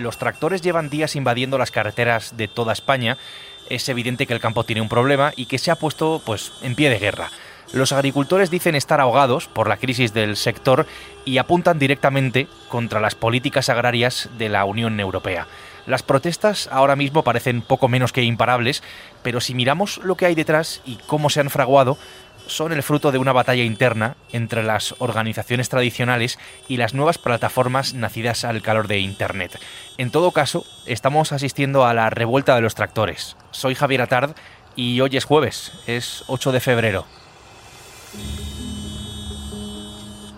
los tractores llevan días invadiendo las carreteras de toda España, es evidente que el campo tiene un problema y que se ha puesto pues en pie de guerra. Los agricultores dicen estar ahogados por la crisis del sector y apuntan directamente contra las políticas agrarias de la Unión Europea. Las protestas ahora mismo parecen poco menos que imparables, pero si miramos lo que hay detrás y cómo se han fraguado, son el fruto de una batalla interna entre las organizaciones tradicionales y las nuevas plataformas nacidas al calor de Internet. En todo caso, estamos asistiendo a la revuelta de los tractores. Soy Javier Atard y hoy es jueves, es 8 de febrero.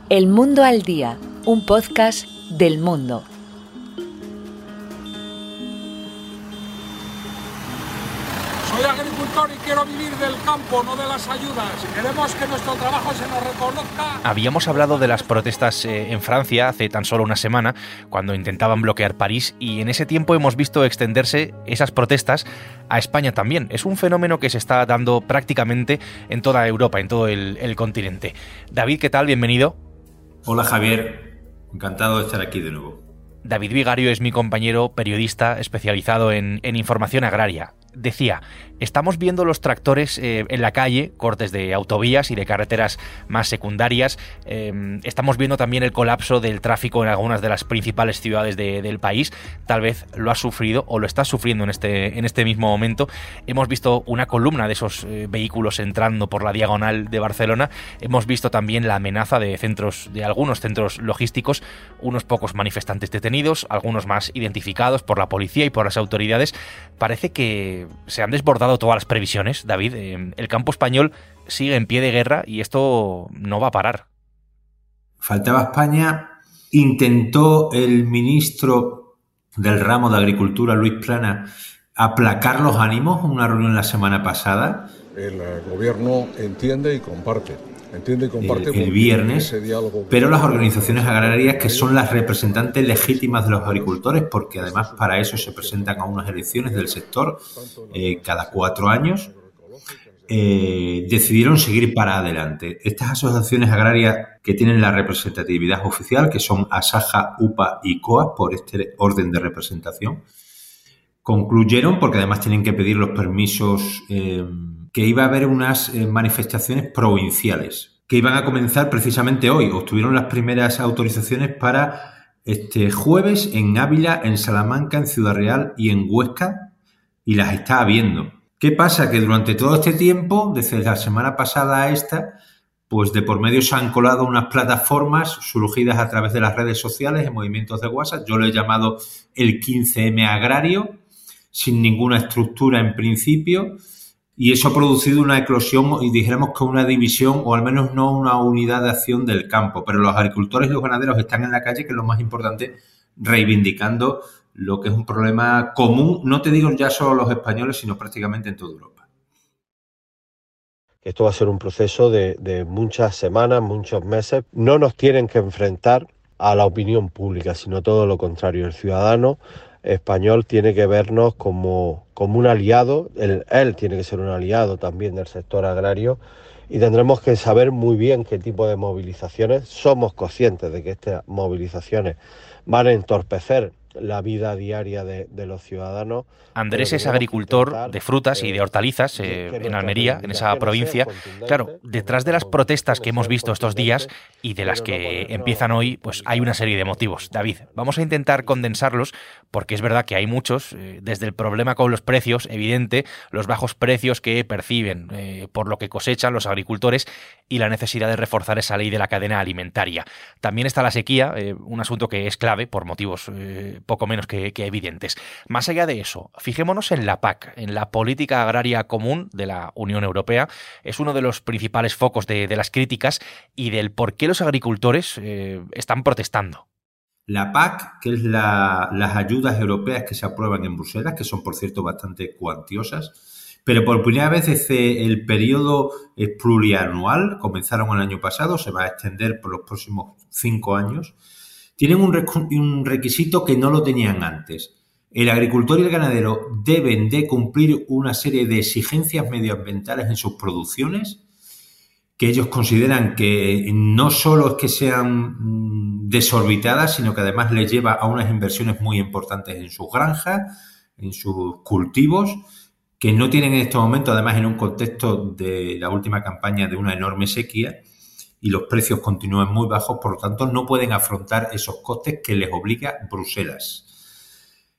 El Mundo al Día, un podcast del mundo. Agricultor y quiero vivir del campo, no de las ayudas. Queremos que nuestro trabajo se nos reconozca. Habíamos hablado de las protestas eh, en Francia hace tan solo una semana, cuando intentaban bloquear París, y en ese tiempo hemos visto extenderse esas protestas a España también. Es un fenómeno que se está dando prácticamente en toda Europa, en todo el, continente. David, ¿qué tal? Bienvenido. Hola Javier, encantado de estar aquí de nuevo. David Vigario es mi compañero periodista especializado en información agraria decía, estamos viendo los tractores eh, en la calle, cortes de autovías y de carreteras más secundarias, em, estamos viendo también el colapso del tráfico en algunas de las principales ciudades del país, tal vez lo ha sufrido o lo está sufriendo en este, en este mismo momento, hemos visto una columna de esos eh, vehículos entrando por la diagonal de Barcelona, hemos visto también la amenaza de centros, de algunos centros logísticos, unos pocos manifestantes detenidos, algunos más identificados por la policía y por las autoridades, parece que se han desbordado todas las previsiones, David. Eh, el campo español sigue en pie de guerra y esto no va a parar. Faltaba España. Intentó el ministro del ramo de Agricultura, Luis Plana, aplacar los ánimos en una reunión la semana pasada. El gobierno entiende y comparte Entiende comparte el, viernes, pero las organizaciones agrarias que son las representantes legítimas de los agricultores, porque además para eso se presentan a unas elecciones del sector eh, cada cuatro años, eh, decidieron seguir para adelante. Estas asociaciones agrarias que tienen la representatividad oficial, que son ASAJA, UPA y COA, por este orden de representación, concluyeron, porque además tienen que pedir los permisos eh, que iba a haber unas eh, manifestaciones provinciales que iban a comenzar precisamente hoy. Obtuvieron las primeras autorizaciones para este jueves en Ávila, en Salamanca, en Ciudad Real y en Huesca y las está habiendo. ¿Qué pasa? Que durante todo este tiempo, desde la semana pasada a esta, pues de por medio se han colado unas plataformas surgidas a través de las redes sociales en movimientos de WhatsApp. Yo lo he llamado el 15M agrario, sin ninguna estructura en principio, y eso ha producido una eclosión y dijéramos que una división o al menos no una unidad de acción del campo. Pero los agricultores y los ganaderos están en la calle, que es lo más importante, reivindicando lo que es un problema común, no te digo ya solo los españoles, sino prácticamente en toda Europa. Esto va a ser un proceso de, de muchas semanas, muchos meses. No nos tienen que enfrentar a la opinión pública, sino todo lo contrario. El ciudadano español tiene que vernos como, como un aliado, él, él tiene que ser un aliado también del sector agrario y tendremos que saber muy bien qué tipo de movilizaciones. Somos conscientes de que estas movilizaciones van a entorpecer la vida diaria de, los ciudadanos. Andrés es agricultor de frutas y de hortalizas eh, en Almería, en esa provincia. Claro, detrás de las protestas que hemos visto estos días y de las que empiezan hoy, pues hay una serie de motivos. David, vamos a intentar condensarlos porque es verdad que hay muchos, eh, desde el problema con los precios, evidente, los bajos precios que perciben eh, por lo que cosechan los agricultores y la necesidad de reforzar esa ley de la cadena alimentaria. También está la sequía, un asunto que es clave por motivos poco menos que, evidentes. Más allá de eso, fijémonos en la PAC, en la política agraria común de la Unión Europea. Es uno de los principales focos de, las críticas y del por qué los agricultores eh, están protestando. La PAC, que es las ayudas europeas que se aprueban en Bruselas, que son por cierto bastante cuantiosas, pero por primera vez desde el periodo plurianual, comenzaron el año pasado, se va a extender por los próximos cinco años, tienen un, requisito que no lo tenían antes. El agricultor y el ganadero deben de cumplir una serie de exigencias medioambientales en sus producciones que ellos consideran que no solo es que sean mm, desorbitadas, sino que además les lleva a unas inversiones muy importantes en sus granjas, en sus cultivos, que no tienen en este momento, además en un contexto de la última campaña de una enorme sequía, y los precios continúan muy bajos, por lo tanto no pueden afrontar esos costes que les obliga Bruselas.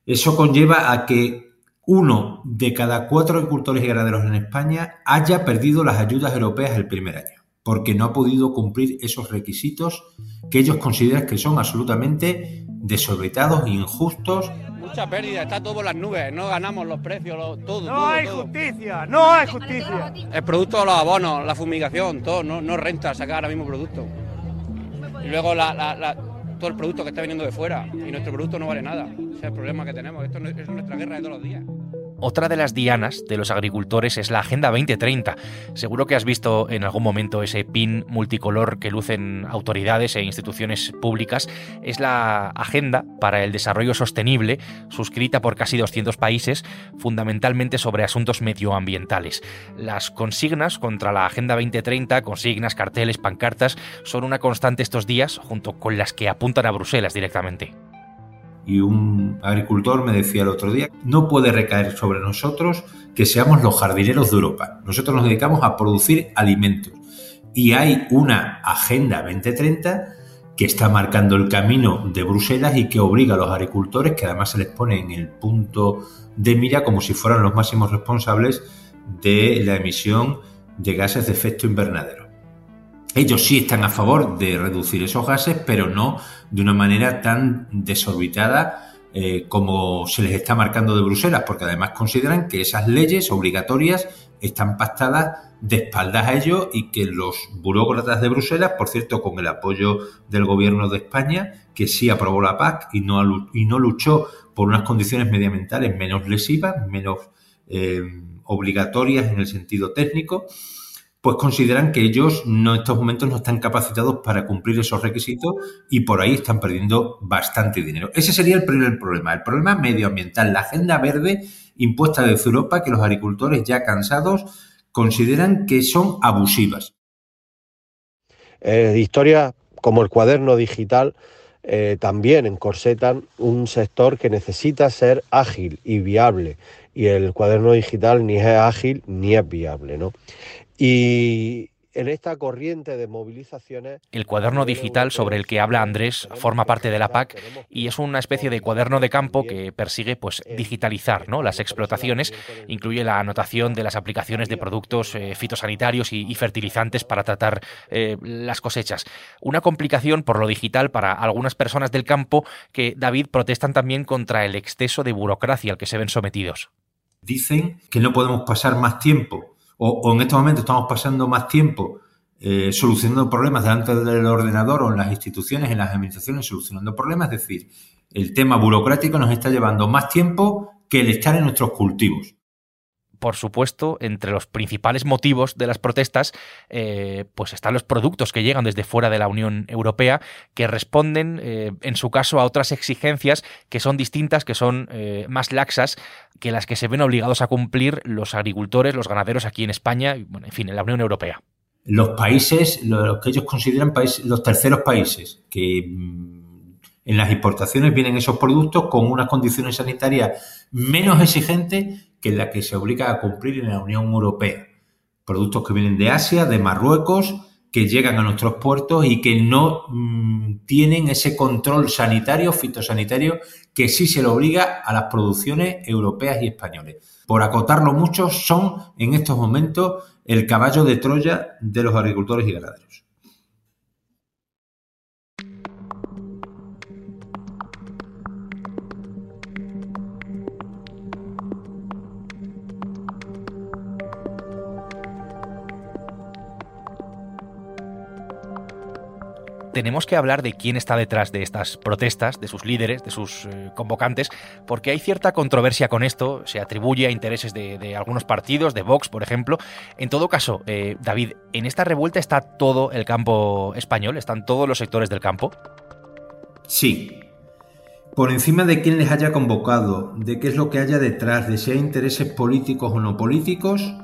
Eso conlleva a que uno de cada cuatro agricultores y ganaderos en España haya perdido las ayudas europeas el primer año, porque no ha podido cumplir esos requisitos que ellos consideran que son absolutamente desorbitados injustos. Mucha pérdida, está todo por las nubes, no ganamos los precios, todo. No hay justicia, no hay justicia. El producto de los abonos, la fumigación, todo, no, no renta sacar ahora mismo producto. Y luego todo el producto que está viniendo de fuera y nuestro producto no vale nada es el problema que tenemos. Esto es nuestra guerra de todos los días. Otra de las dianas de los agricultores es la Agenda 2030. Seguro que has visto en algún momento ese pin multicolor que lucen autoridades e instituciones públicas. Es la Agenda para el Desarrollo Sostenible, suscrita por casi 200 países, fundamentalmente sobre asuntos medioambientales. Las consignas contra la Agenda 2030, consignas, carteles, pancartas, son una constante estos días, junto con las que apuntan a Bruselas directamente. Y un agricultor me decía el otro día, no puede recaer sobre nosotros que seamos los jardineros de Europa. Nosotros nos dedicamos a producir alimentos. Y hay una Agenda 2030 que está marcando el camino de Bruselas y que obliga a los agricultores, que además se les pone en el punto de mira como si fueran los máximos responsables de la emisión de gases de efecto invernadero. Ellos sí están a favor de reducir esos gases, pero no de una manera tan desorbitada eh, como se les está marcando de Bruselas, porque además consideran que esas leyes obligatorias están pactadas de espaldas a ellos y que los burócratas de Bruselas, por cierto, con el apoyo del gobierno de España, que sí aprobó la PAC y no, y no luchó por unas condiciones medioambientales menos lesivas, menos eh, obligatorias en el sentido técnico, pues consideran que ellos no, en estos momentos no están capacitados para cumplir esos requisitos y por ahí están perdiendo bastante dinero. Ese sería el primer problema, el problema medioambiental, la agenda verde impuesta desde Europa que los agricultores ya cansados consideran que son abusivas. Eh, historias como el cuaderno digital eh, también encorsetan un sector que necesita ser ágil y viable y el cuaderno digital ni es ágil ni es viable, ¿no? Y en esta corriente de movilizaciones... El cuaderno digital sobre el que habla Andrés forma parte de la PAC y es una especie de cuaderno de campo que persigue pues, digitalizar ¿no? las explotaciones, incluye la anotación de las aplicaciones de productos eh, fitosanitarios y, fertilizantes para tratar eh, las cosechas. Una complicación por lo digital para algunas personas del campo que, David, protestan también contra el exceso de burocracia al que se ven sometidos. Dicen que no podemos pasar más tiempo o, en este momento estamos pasando más tiempo eh, solucionando problemas delante del ordenador o en las instituciones, en las administraciones, solucionando problemas. Es decir, el tema burocrático nos está llevando más tiempo que el estar en nuestros cultivos por supuesto, entre los principales motivos de las protestas, eh, pues están los productos que llegan desde fuera de la Unión Europea, que responden, eh, en su caso, a otras exigencias que son distintas, que son eh, más laxas que las que se ven obligados a cumplir los agricultores, los ganaderos aquí en España, y, bueno, en fin, en la Unión Europea. Los países, lo que ellos consideran países, los terceros países, que mm, en las importaciones vienen esos productos con unas condiciones sanitarias menos exigentes que las que se obliga a cumplir en la Unión Europea. Productos que vienen de Asia, de Marruecos, que llegan a nuestros puertos y que no mm, tienen ese control sanitario, fitosanitario, que sí se le obliga a las producciones europeas y españoles. Por acotarlo mucho, son en estos momentos el caballo de Troya de los agricultores y ganaderos. Tenemos que hablar de quién está detrás de estas protestas, de sus líderes, de sus eh, convocantes, porque hay cierta controversia con esto, se atribuye a intereses de, algunos partidos, de Vox, por ejemplo. En todo caso, eh, David, ¿en esta revuelta está todo el campo español? ¿Están todos los sectores del campo? Sí. Por encima de quién les haya convocado, de qué es lo que haya detrás, de si hay intereses políticos o no políticos,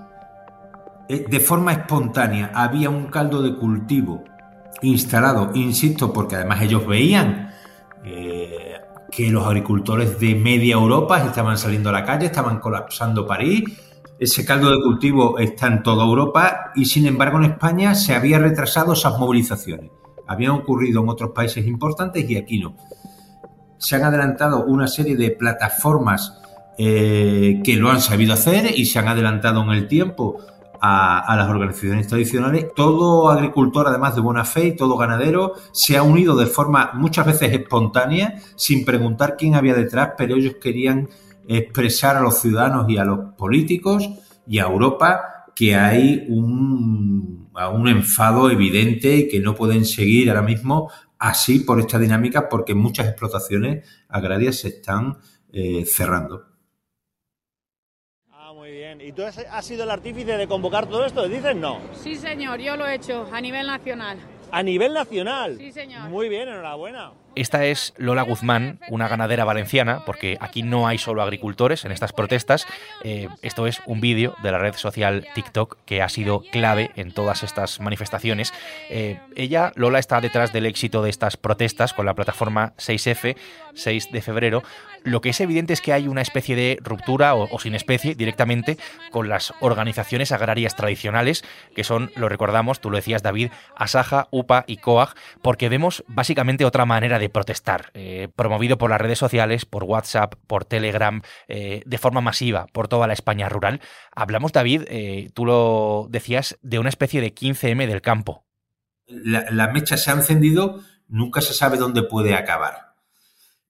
eh, de forma espontánea había un caldo de cultivo instalado, insisto, porque además ellos veían eh, que los agricultores de media Europa estaban saliendo a la calle, estaban colapsando París. Ese caldo de cultivo está en toda Europa y sin embargo en España se había retrasado esas movilizaciones. Habían ocurrido en otros países importantes y aquí no. Se han adelantado una serie de plataformas eh, que lo han sabido hacer y se han adelantado en el tiempo a, las organizaciones tradicionales. Todo agricultor, además de buena fe, y todo ganadero, se ha unido de forma muchas veces espontánea, sin preguntar quién había detrás, pero ellos querían expresar a los ciudadanos y a los políticos y a Europa que hay un, un enfado evidente y que no pueden seguir ahora mismo así por esta dinámica porque muchas explotaciones agrarias se están eh, cerrando. ¿Y tú has sido el artífice de convocar todo esto? ¿Dices no? Sí, señor, yo lo he hecho a nivel nacional. ¿A nivel nacional? Sí, señor. Muy bien, enhorabuena. Esta es Lola Guzmán, una ganadera valenciana, porque aquí no hay solo agricultores en estas protestas. Eh, esto es un vídeo de la red social TikTok que ha sido clave en todas estas manifestaciones. Eh, ella, Lola, está detrás del éxito de estas protestas con la plataforma 6F, 6 de febrero. Lo que es evidente es que hay una especie de ruptura, o, sin especie, directamente con las organizaciones agrarias tradicionales, que son, lo recordamos, tú lo decías, David, Asaja, UPA y COAG, porque vemos básicamente otra manera de protestar, eh, promovido por las redes sociales, por WhatsApp, por Telegram, eh, de forma masiva por toda la España rural. Hablamos, David, eh, tú lo decías, de una especie de 15M del campo. La, mecha se ha encendido, nunca se sabe dónde puede acabar.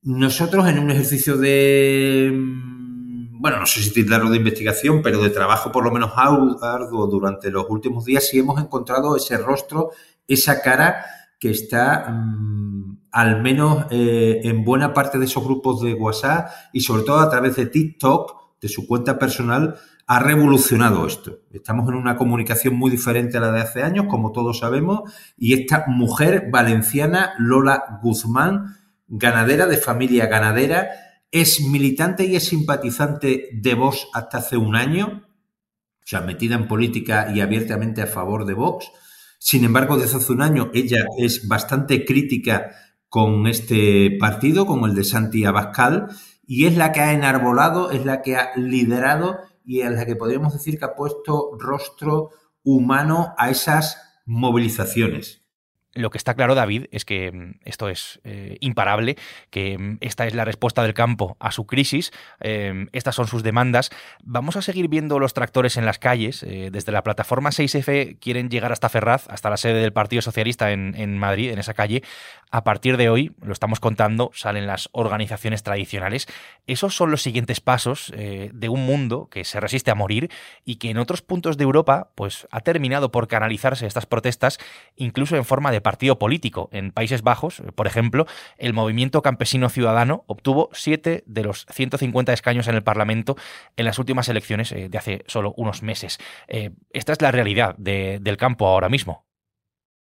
Nosotros en un ejercicio de, mm, bueno, no sé si titularlo de investigación, pero de trabajo por lo menos arduo durante los últimos días, sí hemos encontrado ese rostro, esa cara que está mm, al menos eh, en buena parte de esos grupos de WhatsApp y sobre todo a través de TikTok, de su cuenta personal, ha revolucionado esto. Estamos en una comunicación muy diferente a la de hace años, como todos sabemos, y esta mujer valenciana, Lola Guzmán, ganadera de familia ganadera, es militante y es simpatizante de Vox hasta hace un año, o sea, metida en política y abiertamente a favor de Vox. Sin embargo, desde hace un año ella es bastante crítica con este partido, con el de Santi Abascal, y es la que ha enarbolado, es la que ha liderado y es la que podríamos decir que ha puesto rostro humano a esas movilizaciones. Lo que está claro, David, es que mm, esto es eh, imparable, que mm, esta es la respuesta del campo a su crisis, eh, estas son sus demandas. Vamos a seguir viendo los tractores en las calles. Eh, desde la plataforma 6F quieren llegar hasta Ferraz, hasta la sede del Partido Socialista en, en Madrid, en esa calle. A partir de hoy, lo estamos contando, salen las organizaciones tradicionales. Esos son los siguientes pasos de un mundo que se resiste a morir y que en otros puntos de Europa pues, ha terminado por canalizarse estas protestas, incluso en forma de partido político. En Países Bajos, por ejemplo, el movimiento campesino ciudadano obtuvo siete de los 150 escaños en el Parlamento en las últimas elecciones eh, de hace solo unos meses. Eh, esta es la realidad del campo ahora mismo.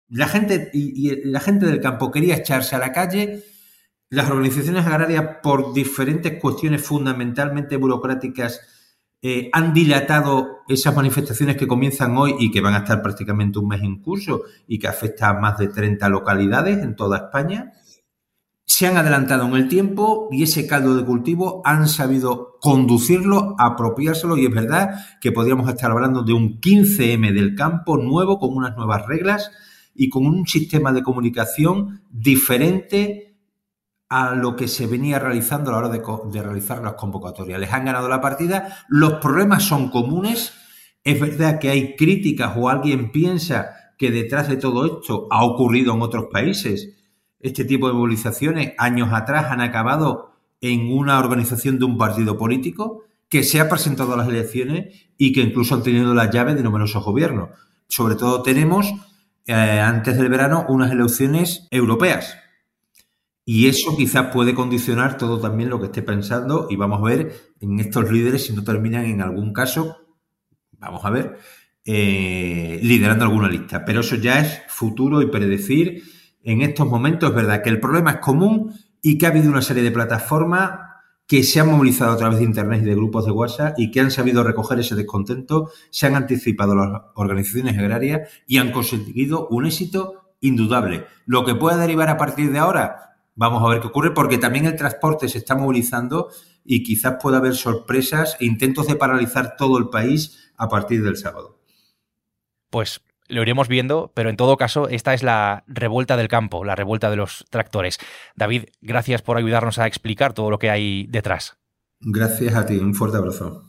La gente, y la gente del campo quería echarse a la calle. Las organizaciones agrarias, por diferentes cuestiones fundamentalmente burocráticas, eh, han dilatado esas manifestaciones que comienzan hoy y que van a estar prácticamente un mes en curso y que afecta a más de 30 localidades en toda España. Se han adelantado en el tiempo y ese caldo de cultivo han sabido conducirlo, apropiárselo y es verdad que podríamos estar hablando de un 15M del campo nuevo con unas nuevas reglas y con un sistema de comunicación diferente a lo que se venía realizando a la hora de, realizar las convocatorias. Les han ganado la partida, los problemas son comunes, es verdad que hay críticas o alguien piensa que detrás de todo esto ha ocurrido en otros países. Este tipo de movilizaciones años atrás han acabado en una organización de un partido político que se ha presentado a las elecciones y que incluso han tenido las llaves de numerosos gobiernos. Sobre todo tenemos, eh, antes del verano, unas elecciones europeas y eso quizás puede condicionar todo también lo que esté pensando y vamos a ver en estos líderes si no terminan en algún caso, vamos a ver, eh, liderando alguna lista. Pero eso ya es futuro y predecir. En estos momentos es verdad que el problema es común y que ha habido una serie de plataformas que se han movilizado a través de Internet y de grupos de WhatsApp y que han sabido recoger ese descontento, se han anticipado las organizaciones agrarias y han conseguido un éxito indudable. Lo que pueda derivar a partir de ahora, vamos a ver qué ocurre, porque también el transporte se está movilizando y quizás pueda haber sorpresas e intentos de paralizar todo el país a partir del sábado. Pues lo iremos viendo, pero en todo caso, esta es la revuelta del campo, la revuelta de los tractores. David, gracias por ayudarnos a explicar todo lo que hay detrás. Gracias a ti, un fuerte abrazo.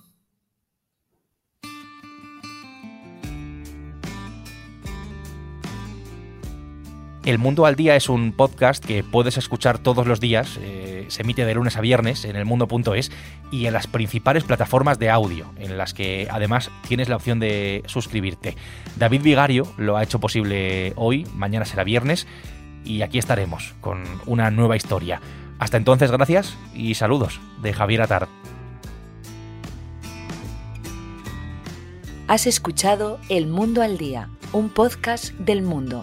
El Mundo al Día es un podcast que puedes escuchar todos los días, eh, se emite de lunes a viernes en elmundo.es y en las principales plataformas de audio, en las que además tienes la opción de suscribirte. David Vigario lo ha hecho posible hoy, mañana será viernes y aquí estaremos con una nueva historia. Hasta entonces, gracias y saludos de Javier Atar. Has escuchado El Mundo al Día, un podcast del mundo